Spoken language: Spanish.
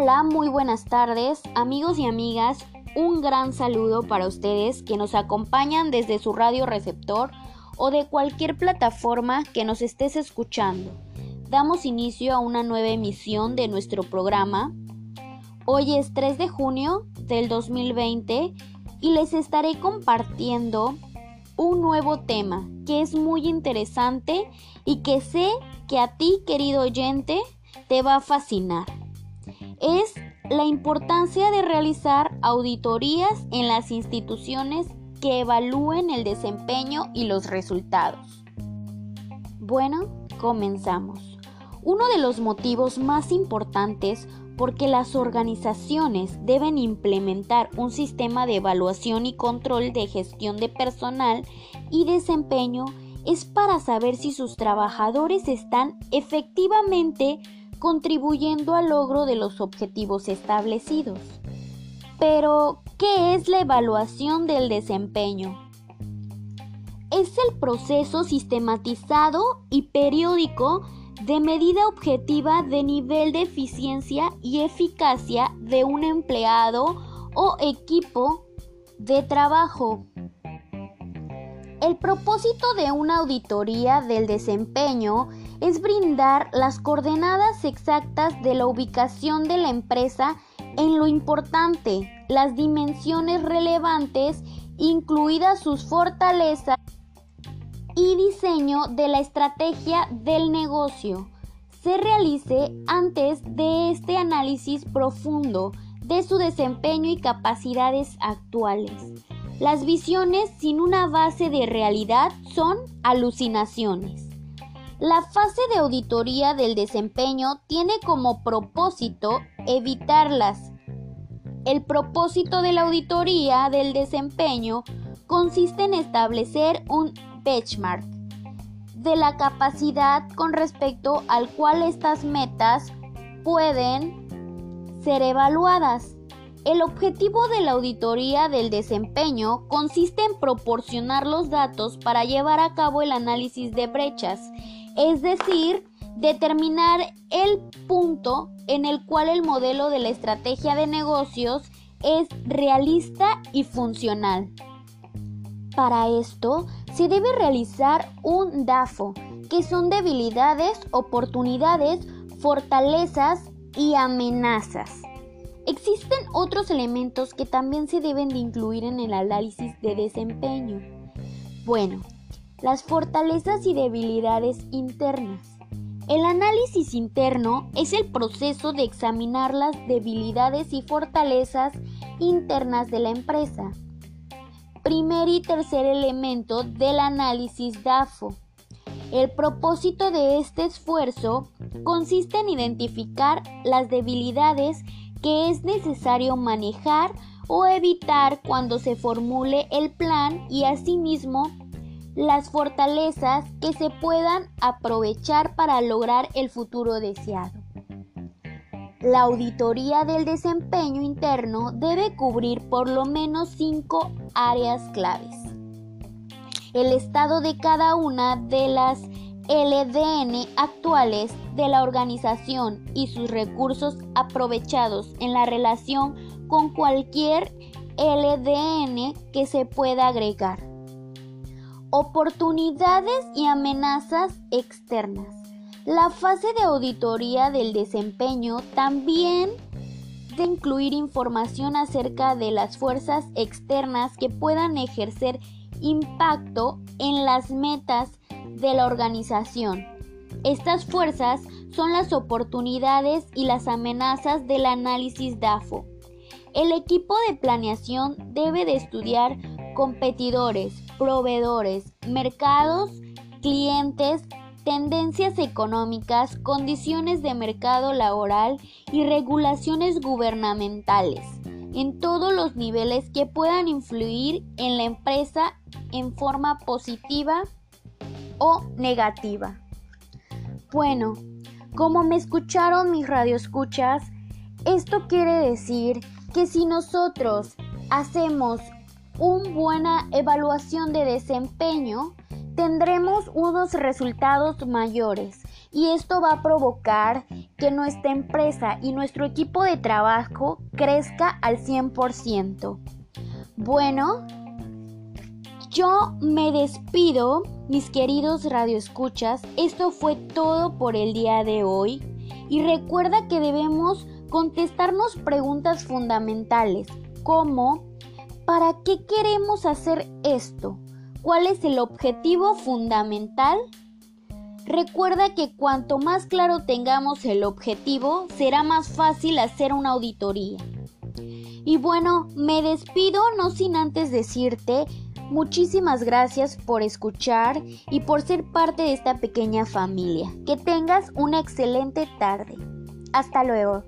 Hola, muy buenas tardes, amigos y amigas. Un gran saludo para ustedes que nos acompañan desde su radio receptor o de cualquier plataforma que nos estés escuchando. Damos inicio a una nueva emisión de nuestro programa. Hoy es 3 de junio del 2020 y les estaré compartiendo un nuevo tema que es muy interesante y que sé que a ti, querido oyente, te va a fascinar. Es la importancia de realizar auditorías en las instituciones que evalúen el desempeño y los resultados. Bueno, comenzamos. Uno de los motivos más importantes porque las organizaciones deben implementar un sistema de evaluación y control de gestión de personal y desempeño es para saber si sus trabajadores están efectivamente contribuyendo al logro de los objetivos establecidos. Pero, ¿qué es la evaluación del desempeño? Es el proceso sistematizado y periódico de medida objetiva de nivel de eficiencia y eficacia de un empleado o equipo de trabajo. El propósito de una auditoría del desempeño es brindar las coordenadas exactas de la ubicación de la empresa en lo importante, las dimensiones relevantes, incluidas sus fortalezas y diseño de la estrategia del negocio, se realice antes de este análisis profundo de su desempeño y capacidades actuales. Las visiones sin una base de realidad son alucinaciones. La fase de auditoría del desempeño tiene como propósito evitarlas. El propósito de la auditoría del desempeño consiste en establecer un benchmark de la capacidad con respecto al cual estas metas pueden ser evaluadas. El objetivo de la auditoría del desempeño consiste en proporcionar los datos para llevar a cabo el análisis de brechas es decir, determinar el punto en el cual el modelo de la estrategia de negocios es realista y funcional. Para esto se debe realizar un DAFO, que son debilidades, oportunidades, fortalezas y amenazas. Existen otros elementos que también se deben de incluir en el análisis de desempeño. Bueno, las fortalezas y debilidades internas. El análisis interno es el proceso de examinar las debilidades y fortalezas internas de la empresa. Primer y tercer elemento del análisis DAFO. El propósito de este esfuerzo consiste en identificar las debilidades que es necesario manejar o evitar cuando se formule el plan y asimismo las fortalezas que se puedan aprovechar para lograr el futuro deseado. La auditoría del desempeño interno debe cubrir por lo menos cinco áreas claves. El estado de cada una de las LDN actuales de la organización y sus recursos aprovechados en la relación con cualquier LDN que se pueda agregar Oportunidades y amenazas externas. La fase de auditoría del desempeño también de incluir información acerca de las fuerzas externas que puedan ejercer impacto en las metas de la organización. Estas fuerzas son las oportunidades y las amenazas del análisis DAFO. El equipo de planeación debe de estudiar competidores, proveedores, mercados, clientes, tendencias económicas, condiciones de mercado laboral y regulaciones gubernamentales en todos los niveles que puedan influir en la empresa en forma positiva o negativa. Bueno, como me escucharon mis radioescuchas, esto quiere decir que si nosotros hacemos una buena evaluación de desempeño, tendremos unos resultados mayores y esto va a provocar que nuestra empresa y nuestro equipo de trabajo crezca al 100%. Bueno, yo me despido, mis queridos radioescuchas. Esto fue todo por el día de hoy. Y recuerda que debemos contestarnos preguntas fundamentales como ¿para qué queremos hacer esto? ¿Cuál es el objetivo fundamental? Recuerda que cuanto más claro tengamos el objetivo, será más fácil hacer una auditoría. Y bueno, me despido no sin antes decirte muchísimas gracias por escuchar y por ser parte de esta pequeña familia. Que tengas una excelente tarde. Hasta luego.